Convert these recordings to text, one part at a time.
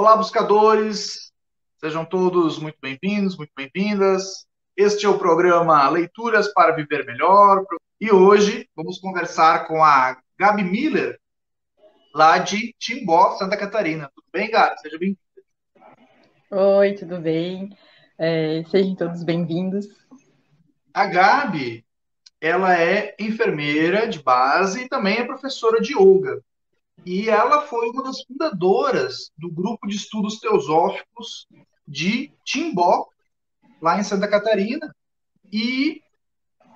Olá, buscadores! Sejam todos muito bem-vindos, muito bem-vindas. Este é o programa Leituras para Viver Melhor. E hoje vamos conversar com a Gabi Miller, lá de Timbó, Santa Catarina. Tudo bem, Gabi? Seja bem-vinda. Oi, tudo bem? É, sejam todos bem-vindos. A Gabi, ela é enfermeira de base e também é professora de yoga. E ela foi uma das fundadoras do grupo de estudos teosóficos de Timbó, lá em Santa Catarina, e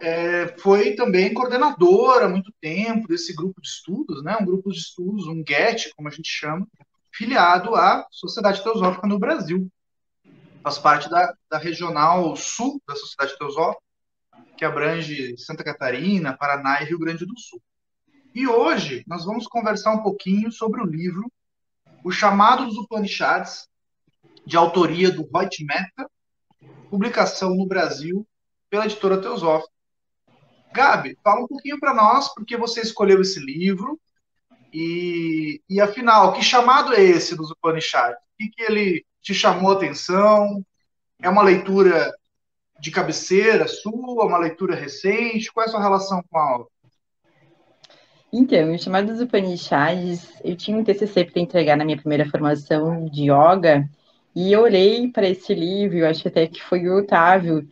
é, foi também coordenadora há muito tempo desse grupo de estudos, né, um grupo de estudos, um GET, como a gente chama, filiado à Sociedade Teosófica no Brasil. Faz parte da, da regional sul da Sociedade Teosófica, que abrange Santa Catarina, Paraná e Rio Grande do Sul. E hoje nós vamos conversar um pouquinho sobre o livro O Chamado dos Upanishads, de autoria do Voit Mehta, publicação no Brasil pela editora Teosófica. Gabi, fala um pouquinho para nós porque você escolheu esse livro e, e afinal, que chamado é esse dos Upanishads? O que, que ele te chamou a atenção? É uma leitura de cabeceira sua, uma leitura recente? Qual é a sua relação com a obra? Então, o chamado dos Upanishads, eu tinha um TCC para entregar na minha primeira formação de yoga, e eu olhei para esse livro, acho até que foi o Otávio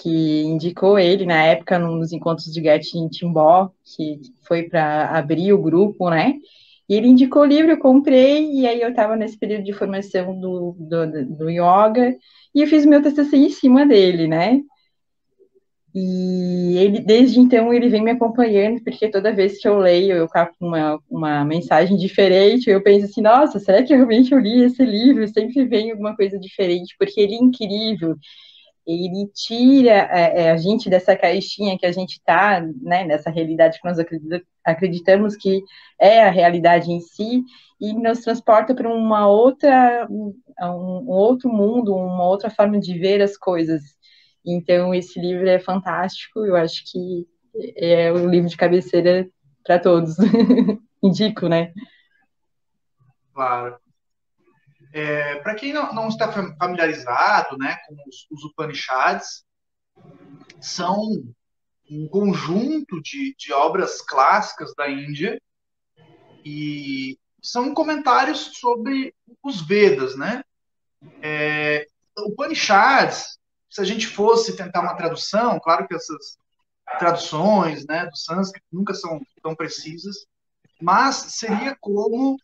que indicou ele na época nos encontros de Get em Timbó, que foi para abrir o grupo, né? E ele indicou o livro, eu comprei, e aí eu estava nesse período de formação do, do, do yoga, e eu fiz meu TCC em cima dele, né? E ele, desde então, ele vem me acompanhando, porque toda vez que eu leio, eu capto uma, uma mensagem diferente, eu penso assim, nossa, será que realmente eu li esse livro? Sempre vem alguma coisa diferente, porque ele é incrível, ele tira é, é a gente dessa caixinha que a gente está, né, nessa realidade que nós acreditamos que é a realidade em si, e nos transporta para uma outra, um, um outro mundo, uma outra forma de ver as coisas, então, esse livro é fantástico, eu acho que é o livro de cabeceira para todos. Indico, né? Claro. É, para quem não, não, está familiarizado né, com os, os Upanishads, são um conjunto de, de obras clássicas da Índia e são comentários sobre os Vedas, né? É, Upanishads se a gente fosse tentar uma tradução, claro que essas traduções né, do sânscrito nunca são tão precisas, mas seria como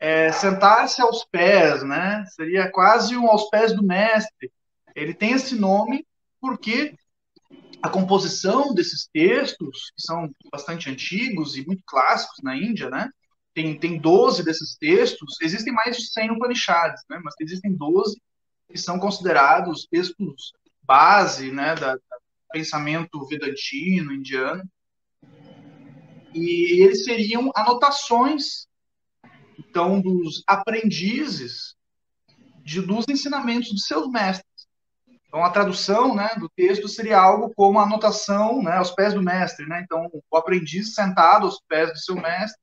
é, sentar-se aos pés, né? Seria quase um aos pés do mestre. Ele tem esse nome porque a composição desses textos, que são bastante antigos e muito clássicos na Índia, né? Tem, tem 12 desses textos, existem mais de 100 Upanishads, né? Mas existem 12 que são considerados textos base né, da, do pensamento vedantino, indiano. E eles seriam anotações, então, dos aprendizes de, dos ensinamentos de seus mestres. Então, a tradução né, do texto seria algo como a anotação né, aos pés do mestre. Né? Então, o aprendiz sentado aos pés do seu mestre,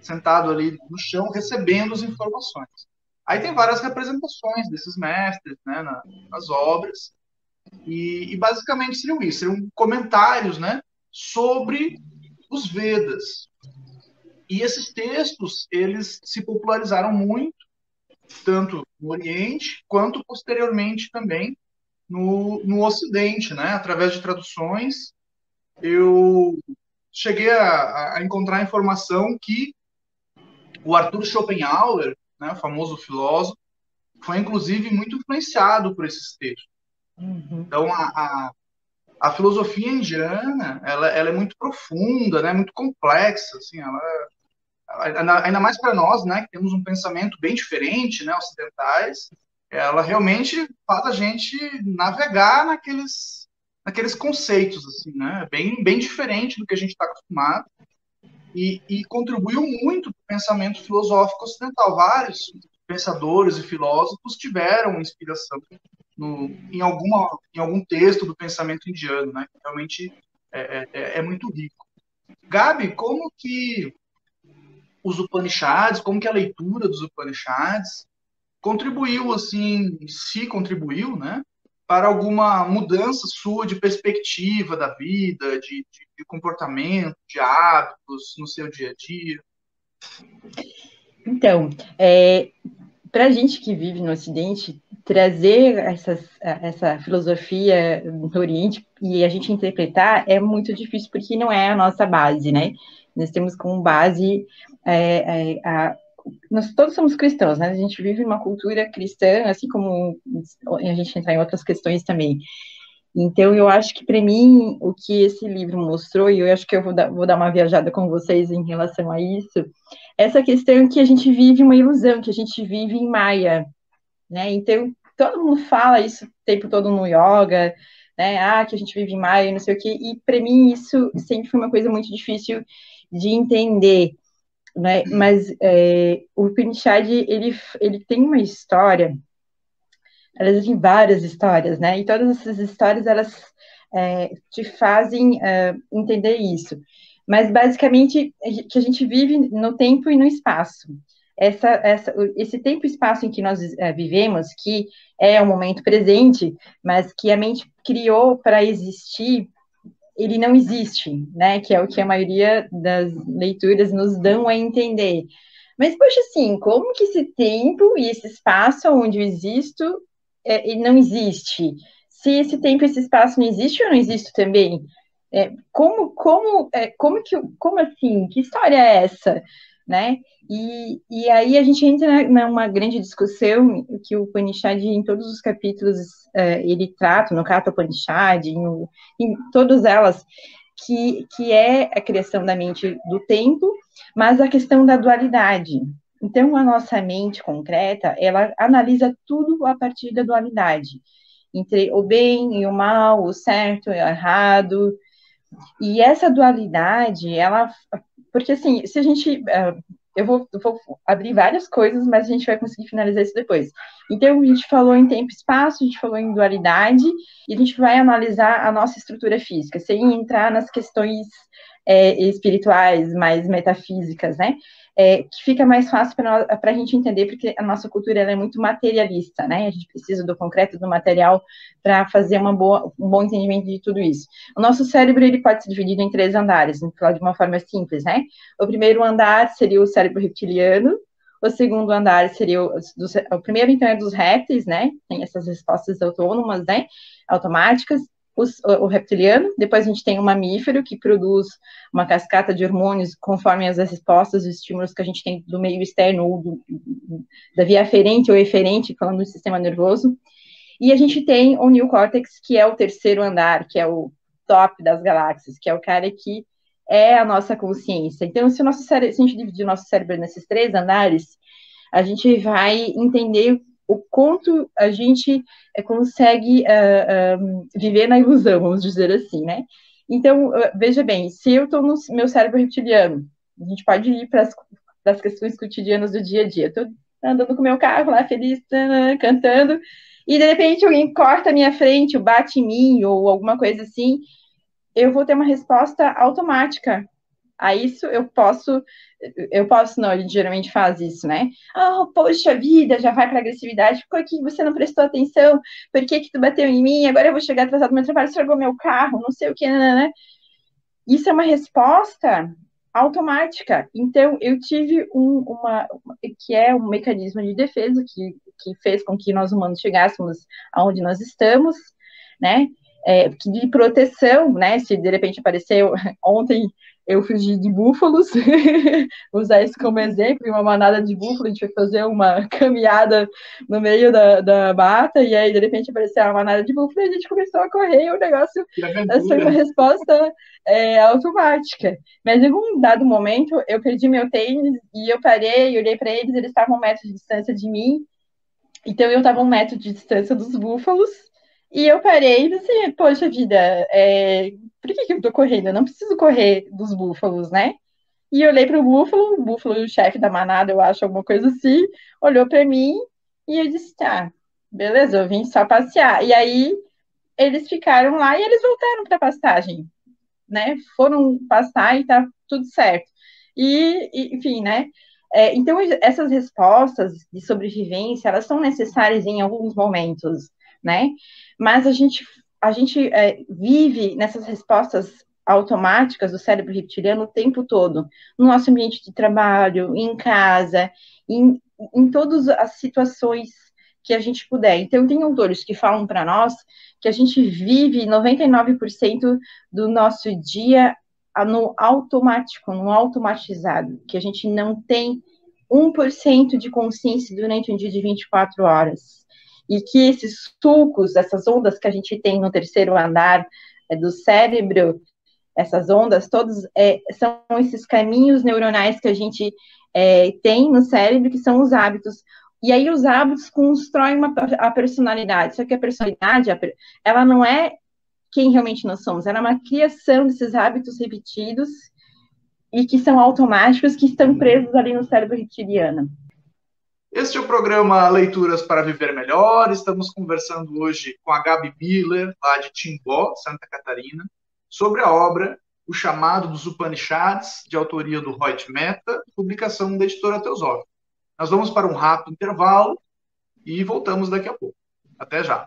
sentado ali no chão, recebendo as informações. Aí tem várias representações desses mestres né, na, nas obras. E, e basicamente seriam isso, seriam comentários né, sobre os Vedas. E esses textos, eles se popularizaram muito, tanto no Oriente, quanto posteriormente também no, no Ocidente, né? Através de traduções, eu cheguei a, a encontrar informação que o Arthur Schopenhauer, né, famoso filósofo, foi inclusive muito influenciado por esses textos. Uhum. Então, a, a, a, filosofia indiana, ela, ela é muito profunda, né, muito complexa, assim, ela, ela ainda mais para nós, né, que temos um pensamento bem diferente, né, ocidentais, ela realmente faz a gente navegar naqueles, naqueles conceitos, assim, né, bem, bem diferente do que a gente está acostumado, e, e contribuiu muito para o pensamento filosófico ocidental. Vários pensadores e filósofos tiveram inspiração no, em, alguma, em algum texto do pensamento indiano, né? Realmente é, é, é, muito rico. Gabi, como que os Upanishads, como que a leitura dos Upanishads contribuiu, assim, se contribuiu, né, para alguma mudança sua de perspectiva da vida, de, de, de comportamento, de hábitos no seu dia a dia? Então, é, para a gente que vive no Ocidente, trazer essas, essa filosofia do Oriente e a gente interpretar é muito difícil porque não é a nossa base, né? Nós temos como base é, é, a, nós todos somos cristãos, né? A gente vive uma cultura cristã, assim como a gente entra em outras questões também. Então, eu acho que para mim, o que esse livro mostrou, e eu acho que eu vou dar, vou dar uma viajada com vocês em relação a isso, essa questão que a gente vive uma ilusão, que a gente vive em Maia, né? Então, todo mundo fala isso o tempo todo no yoga, né? Ah, que a gente vive em Maia, não sei o quê. E para mim isso sempre foi uma coisa muito difícil de entender, né? Mas é, o Upanishad, ele, ele tem uma história, elas existem várias histórias, né? E todas essas histórias, elas é, te fazem é, entender isso. Mas, basicamente, que a gente vive no tempo e no espaço essa, essa, esse tempo e espaço em que nós é, vivemos, que é o momento presente, mas que a mente criou para existir, ele não existe, né? Que é o que a maioria das leituras nos dão a entender. Mas, poxa, assim, como que esse tempo e esse espaço onde eu existo, é, não existe? Se esse tempo e esse espaço não existe, eu não existo também? É, como, como, é, como que, como assim? Que história é essa? Né? E, e aí a gente entra numa grande discussão que o Upanishad, em todos os capítulos, é, ele trata, no Kata Upanishad, em, em todas elas, que, que é a criação da mente do tempo, mas a questão da dualidade. Então, a nossa mente concreta, ela analisa tudo a partir da dualidade, entre o bem e o mal, o certo e o errado, e essa dualidade, ela porque, assim, se a gente. Uh, eu vou, vou, abrir várias coisas, mas a gente vai conseguir finalizar isso depois. Então, a gente falou em tempo e espaço, a gente falou em dualidade, e a gente vai analisar a nossa estrutura física, sem entrar nas questões é, espirituais, mais metafísicas, né? É, que fica mais fácil para a gente entender, porque a nossa cultura é muito materialista, né? A gente precisa do concreto, do material, para fazer uma boa, um bom entendimento de tudo isso. O nosso cérebro ele pode ser dividido em três andares, de uma forma simples, né? O primeiro andar seria o cérebro reptiliano, o segundo andar seria o, do, o primeiro, então, é dos répteis, né? Tem essas respostas autônomas, né? Automáticas os, o reptiliano, depois a gente tem o mamífero, que produz uma cascata de hormônios conforme as respostas e estímulos que a gente tem do meio externo, ou do, da via aferente ou eferente, falando do sistema nervoso. E a gente tem o neocórtex, que é o terceiro andar, que é o top das galáxias, que é o cara que é a nossa consciência. Então, se, o nosso se a gente dividir o nosso cérebro nesses três andares, a gente vai entender o quanto a gente é, consegue uh, viver na ilusão, vamos dizer assim, né? Então, veja bem, se eu estou no meu cérebro reptiliano, a gente pode ir para as questões cotidianas do dia a dia. Estou andando com meu carro lá, feliz, cantando, e de repente alguém corta a minha frente, ou bate em mim, ou alguma coisa assim, eu vou ter uma resposta automática a isso eu posso, eu posso, não, ele geralmente faz isso, né? Ah, oh, poxa vida, já vai para agressividade, por que você não prestou atenção? Por que que tu bateu em mim? Agora eu vou chegar atrasado no meu trabalho, estragou meu carro, não sei o que, né, né? Isso é uma resposta automática. Então, eu tive um, uma, que é um mecanismo de defesa que, que fez com que nós humanos chegássemos aonde nós estamos, né? É, de proteção, né? Se de repente apareceu ontem eu fugi de búfalos, usar isso como exemplo, uma manada de búfalos, a gente foi fazer uma caminhada no meio da, da mata, e aí de repente apareceu uma manada de búfalos, e a gente começou a correr, e o negócio foi uma resposta é, automática. Mas em um dado momento, eu perdi meu tênis, e eu parei, olhei para eles, eles estavam um metro de distância de mim, então eu estava um metro de distância dos búfalos, e eu parei e disse, poxa vida, é, por que, que eu tô correndo? Eu não preciso correr dos búfalos, né? E olhei para o búfalo, o búfalo, o chefe da manada, eu acho, alguma coisa assim, olhou para mim e eu disse, tá, beleza, eu vim só passear. E aí eles ficaram lá e eles voltaram para pastagem, né? Foram pastar e tá tudo certo. E, e enfim, né? É, então, essas respostas de sobrevivência, elas são necessárias em alguns momentos, né? Mas a gente, a gente é, vive nessas respostas automáticas do cérebro reptiliano o tempo todo, no nosso ambiente de trabalho, em casa, em, em todas as situações que a gente puder. Então, tem autores que falam para nós que a gente vive 99% do nosso dia no automático, no automatizado, que a gente não tem 1% de consciência durante um dia de 24 horas. E que esses sulcos, essas ondas que a gente tem no terceiro andar é, do cérebro, essas ondas, todos é, são esses caminhos neuronais que a gente é, tem no cérebro, que são os hábitos. E aí os hábitos constroem uma, a personalidade. Só que a personalidade, ela não é quem realmente nós somos, ela é uma criação desses hábitos repetidos e que são automáticos, que estão presos ali no cérebro reptiliano. Este é o programa Leituras para Viver Melhor. Estamos conversando hoje com a Gabi Miller, lá de Timbó, Santa Catarina, sobre a obra O Chamado dos Upanishads, de autoria do Reut Meta, publicação da editora Teosófica. Nós vamos para um rápido intervalo e voltamos daqui a pouco. Até já.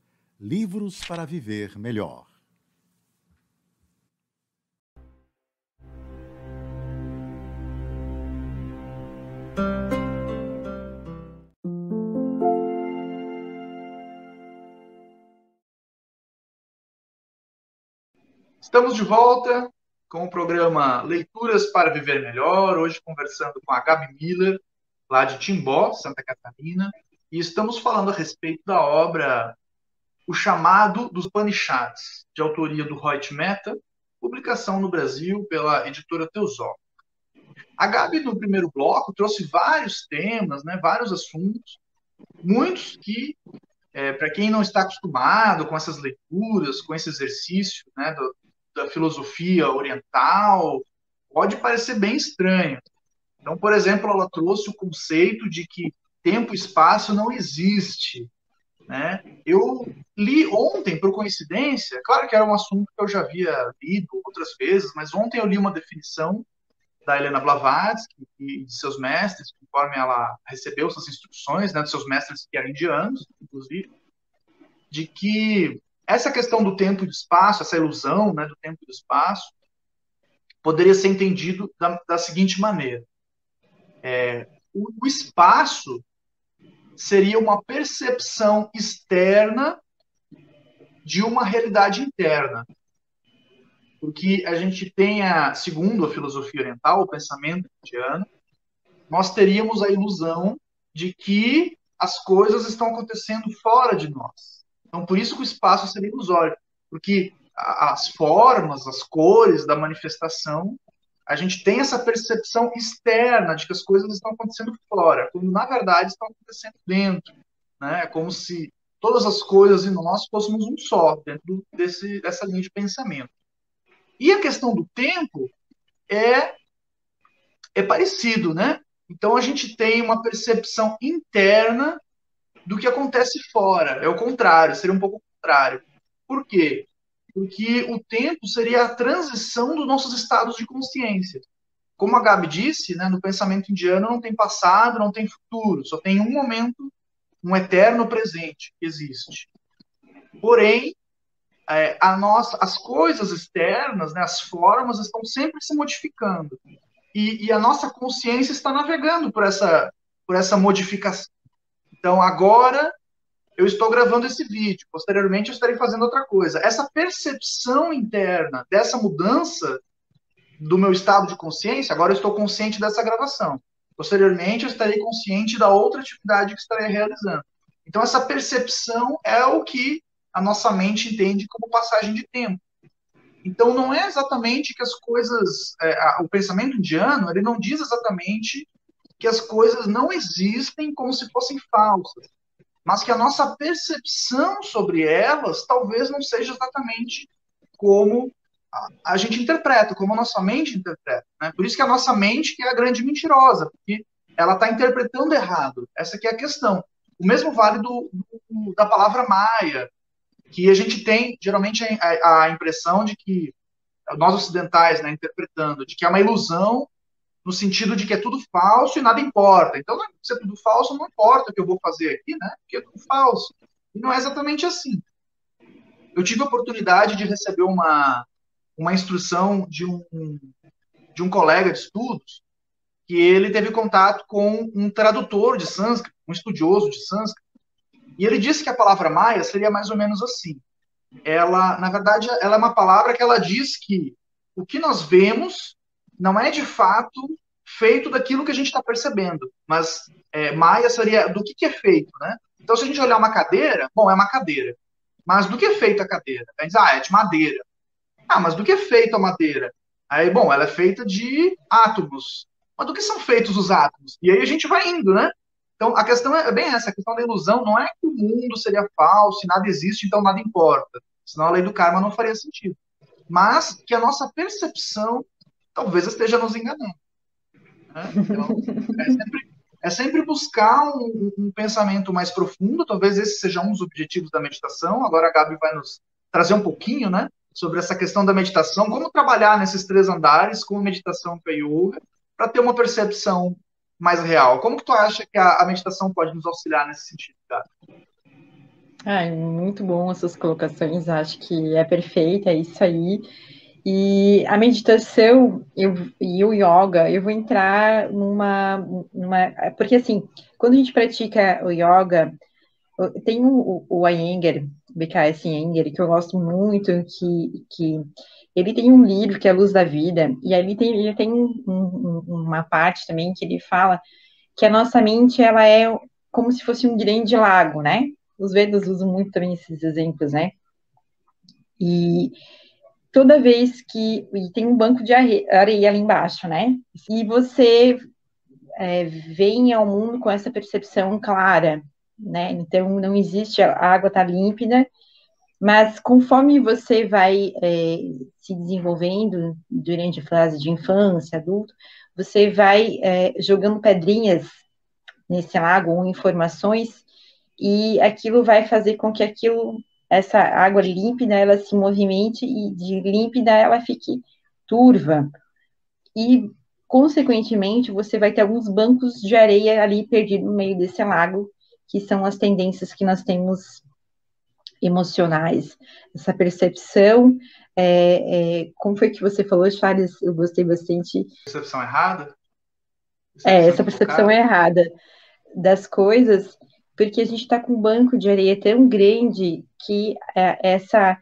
Livros para Viver Melhor. Estamos de volta com o programa Leituras para Viver Melhor, hoje conversando com a Gabi Miller, lá de Timbó, Santa Catarina, e estamos falando a respeito da obra o Chamado dos Upanishads, de autoria do Reut Meta, publicação no Brasil pela editora Teosófica. A Gabi, no primeiro bloco, trouxe vários temas, né, vários assuntos, muitos que, é, para quem não está acostumado com essas leituras, com esse exercício né, do, da filosofia oriental, pode parecer bem estranho. Então, por exemplo, ela trouxe o conceito de que tempo e espaço não existe, né? Eu li ontem, por coincidência, claro que era um assunto que eu já havia lido outras vezes, mas ontem eu li uma definição da Helena Blavatsky e de seus mestres, conforme ela recebeu essas instruções, né, dos seus mestres que eram indianos, inclusive, de que essa questão do tempo e do espaço, essa ilusão né, do tempo e do espaço, poderia ser entendido da, da seguinte maneira: é, o, o espaço seria uma percepção externa de uma realidade interna. Porque a gente tem, a, segundo a filosofia oriental, o pensamento indiano, nós teríamos a ilusão de que as coisas estão acontecendo fora de nós. Então, por isso que o espaço seria ilusório, porque as formas, as cores da manifestação a gente tem essa percepção externa de que as coisas estão acontecendo fora, quando na verdade estão acontecendo dentro. Né? É como se todas as coisas em nós fôssemos um só, dentro desse, dessa linha de pensamento. E a questão do tempo é, é parecido, né? Então a gente tem uma percepção interna do que acontece fora. É o contrário, seria um pouco o contrário. Por quê? Porque o tempo seria a transição dos nossos estados de consciência. Como a Gabi disse, né, no pensamento indiano não tem passado, não tem futuro, só tem um momento, um eterno presente que existe. Porém, é, a nossa, as coisas externas, né, as formas estão sempre se modificando. E, e, a nossa consciência está navegando por essa, por essa modificação. Então, agora eu estou gravando esse vídeo, posteriormente eu estarei fazendo outra coisa. Essa percepção interna dessa mudança do meu estado de consciência, agora eu estou consciente dessa gravação. Posteriormente eu estarei consciente da outra atividade que estarei realizando. Então, essa percepção é o que a nossa mente entende como passagem de tempo. Então, não é exatamente que as coisas. É, o pensamento indiano, ele não diz exatamente que as coisas não existem como se fossem falsas, mas que a nossa percepção sobre elas talvez não seja exatamente como a, gente interpreta, como a nossa mente interpreta. Né? Por isso que a nossa mente é a grande mentirosa, porque ela está interpretando errado. Essa é a questão. O mesmo vale do, do, da palavra Maia, que a gente tem geralmente a, a impressão de que nós ocidentais, né, interpretando, de que é uma ilusão no sentido de que é tudo falso e nada importa. Então, se é tudo falso, não importa o que eu vou fazer aqui, né? Porque é tudo falso. E não é exatamente assim. Eu tive a oportunidade de receber uma, uma instrução de um, de um colega de estudos que ele teve contato com um tradutor de sânscrito, um estudioso de sânscrito, e ele disse que a palavra maia seria mais ou menos assim. Ela, na verdade, ela é uma palavra que ela diz que o que nós vemos não é de fato feito daquilo que a gente está percebendo, mas é, maia seria do que, que é feito, né? Então, se a gente olhar uma cadeira, bom, é uma cadeira. Mas do que é feita a cadeira? A gente diz, ah, é de madeira. Ah, mas do que é feita a madeira? Aí, bom, ela é feita de átomos. Mas do que são feitos os átomos? E aí a gente vai indo, né? Então, a questão é bem essa, a questão da ilusão não é que o mundo seria falso, nada existe, então nada importa. Senão a lei do karma não faria sentido. Mas que a nossa percepção talvez esteja nos enganando. Né? Então, é sempre, é sempre buscar um, um, pensamento mais profundo, talvez esse seja um dos objetivos da meditação. Agora a Gabi vai nos trazer um pouquinho, né, sobre essa questão da meditação, como trabalhar nesses três andares com a meditação com a yoga, para ter uma percepção mais real. Como que tu acha que a, a meditação pode nos auxiliar nesse sentido, cara? Ah, muito bom essas colocações, acho que é perfeita, é isso aí. E a meditação eu, e o yoga, eu vou entrar numa, numa. Porque, assim, quando a gente pratica o yoga, tem o, o Iyengar, BKS Iyengar, que eu gosto muito, que, que ele tem um livro que é a Luz da Vida, e ali tem, ele tem um, um, uma parte também que ele fala que a nossa mente ela é como se fosse um grande lago, né? Os Vedas usam muito também esses exemplos, né? E toda vez que e tem um banco de areia ali embaixo, né? E você é, vem ao mundo com essa percepção clara, né? Então não existe a água tá límpida mas conforme você vai é, se desenvolvendo durante a fase de infância, adulto, você vai é, jogando pedrinhas nesse lago ou informações e aquilo vai fazer com que aquilo, essa água límpida, ela se movimente e de límpida ela fique turva. E, consequentemente, você vai ter alguns bancos de areia ali perdidos no meio desse lago, que são as tendências que nós temos emocionais, essa percepção. É, é, como foi que você falou, Charles? Eu gostei bastante. Percepção errada? Percepção é, essa percepção errada das coisas, porque a gente está com um banco de areia tão grande que é, essa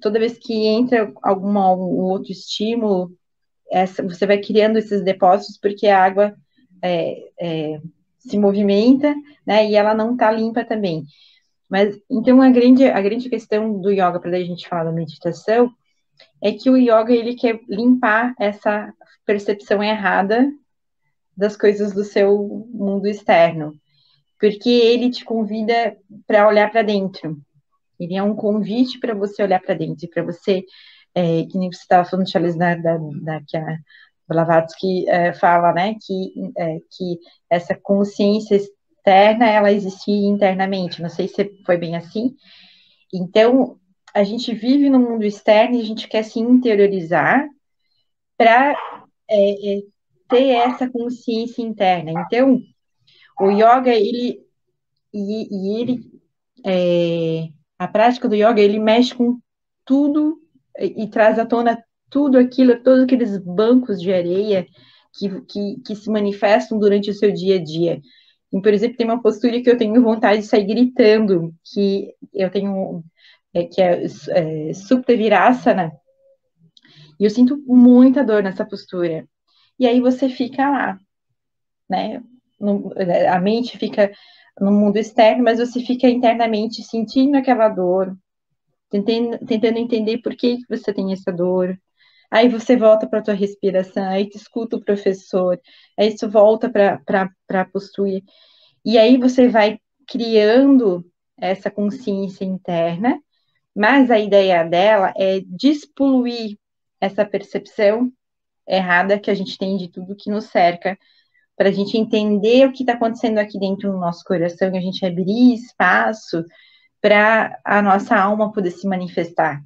toda vez que entra algum, algum outro estímulo, essa, você vai criando esses depósitos porque a água é, é, se movimenta, né? E ela não está limpa também. Mas então a grande, a grande questão do yoga, para a gente falar da meditação, é que o yoga ele quer limpar essa percepção errada das coisas do seu mundo externo, porque ele te convida para olhar para dentro. Ele é um convite para você olhar para dentro, para você, é, que nem você estava falando, Charles, da, da, da que a Blavatsky é, fala, né, que, é, que essa consciência externa, ela existia internamente. Não sei se foi bem assim. Então, a gente vive no mundo externo e a gente quer se interiorizar para é, é, ter essa consciência interna. Então, o yoga, ele, e, e ele é, A prática do yoga, ele mexe com tudo e, e traz à tona tudo aquilo, todos aqueles bancos de areia que, que, que se manifestam durante o seu dia a dia. E, por exemplo, tem uma postura que eu tenho vontade de sair gritando, que eu tenho, é, que é, é Supta e eu sinto muita dor nessa postura. E aí você fica lá, né? No, a mente fica no mundo externo, mas você fica internamente sentindo aquela dor, tentando, tentando entender por que você tem essa dor. Aí você volta para a tua respiração, aí tu escuta o professor, aí isso volta para a postura. E aí você vai criando essa consciência interna, mas a ideia dela é despoluir essa percepção errada que a gente tem de tudo que nos cerca, para a gente entender o que está acontecendo aqui dentro do nosso coração e a gente abrir espaço para a nossa alma poder se manifestar,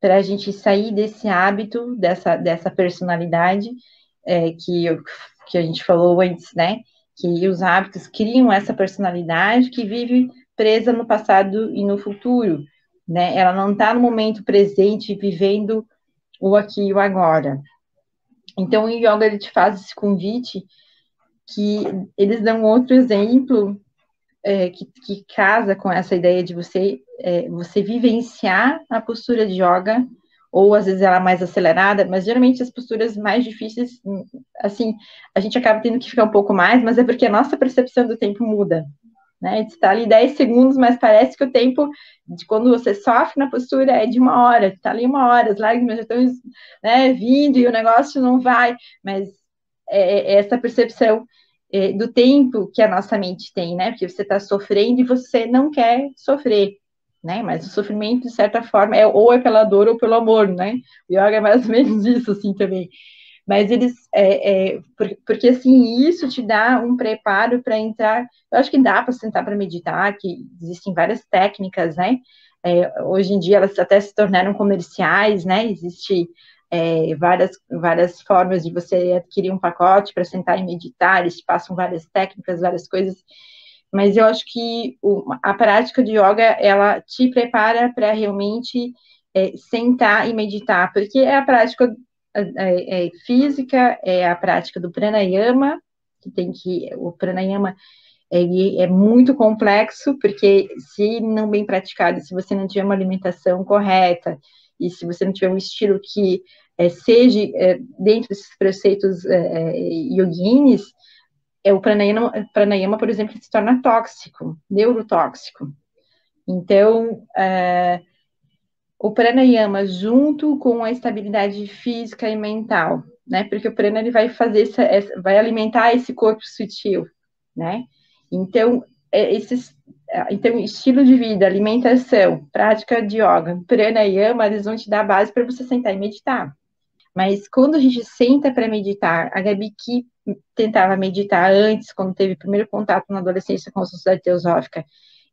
para a gente sair desse hábito, dessa, dessa personalidade é, que, eu, que a gente falou antes, né? Que os hábitos criam essa personalidade que vive presa no passado e no futuro, né? Ela não está no momento presente vivendo o aqui e o agora. Então, o yoga ele te faz esse convite que eles dão outro exemplo é, que, que, casa com essa ideia de você é, você vivenciar a postura de yoga ou às vezes ela é mais acelerada, mas geralmente as posturas mais difíceis, assim, a gente acaba tendo que ficar um pouco mais, mas é porque a nossa percepção do tempo muda, né? Está ali 10 segundos, mas parece que o tempo de quando você sofre na postura é de uma hora, está ali uma hora, as lágrimas já estão né, vindo e o negócio não vai, mas é, é essa percepção é, do tempo que a nossa mente tem, né? Porque você está sofrendo e você não quer sofrer, né? Mas o sofrimento, de certa forma, é ou é pela dor ou pelo amor, né? O yoga é mais ou menos isso, assim, também. Mas eles, é, é, porque assim, isso te dá um preparo para entrar. Eu acho que dá para sentar para meditar, que existem várias técnicas, né? É, hoje em dia elas até se tornaram comerciais, né? Existe é, várias, várias formas de você adquirir um pacote para sentar e meditar, eles passam várias técnicas, várias coisas, mas eu acho que o, a prática de yoga, ela te prepara para realmente é, sentar e meditar, porque é a prática é, é, física, é a prática do pranayama, que tem que, o pranayama ele é muito complexo, porque se não bem praticado, se você não tiver uma alimentação correta, e se você não tiver um estilo que é, seja é, dentro desses preceitos é, é yoginis, é, o pranayama, pranayama, por exemplo, se torna tóxico, neurotóxico. Então, é, o pranayama junto com a estabilidade física e mental, né? Porque o prana ele vai fazer essa, essa vai alimentar esse corpo sutil, né? Então, é, esses então, estilo de vida, alimentação, prática de yoga, pranayama, eles vão te dar a base para você sentar e meditar. Mas quando a gente senta para meditar, a Gabi que tentava meditar antes, quando teve primeiro contato na adolescência com a sociedade teosófica,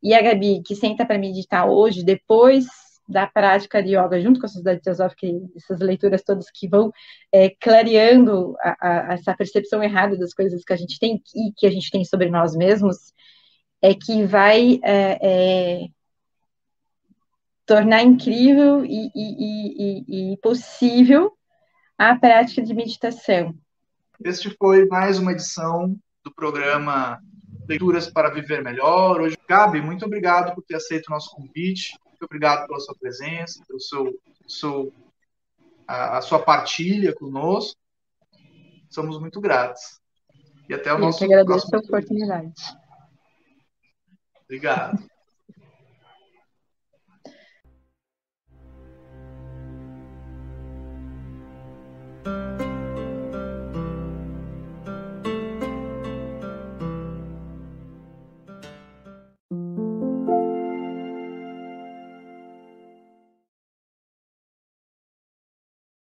e a Gabi que senta para meditar hoje, depois da prática de yoga, junto com a sociedade teosófica, essas leituras todas que vão é, clareando a, a, essa percepção errada das coisas que a gente tem e que a gente tem sobre nós mesmos, é que vai é, é, tornar incrível e, e, e, e possível a prática de meditação. Este foi mais uma edição do programa Leituras para Viver Melhor. Hoje, Gabi, muito obrigado por ter aceito o nosso convite. Muito obrigado pela sua presença, pelo seu, seu a, a, sua partilha conosco. Somos muito gratos. E até o Eu nosso que agradeço a oportunidade. Obrigado.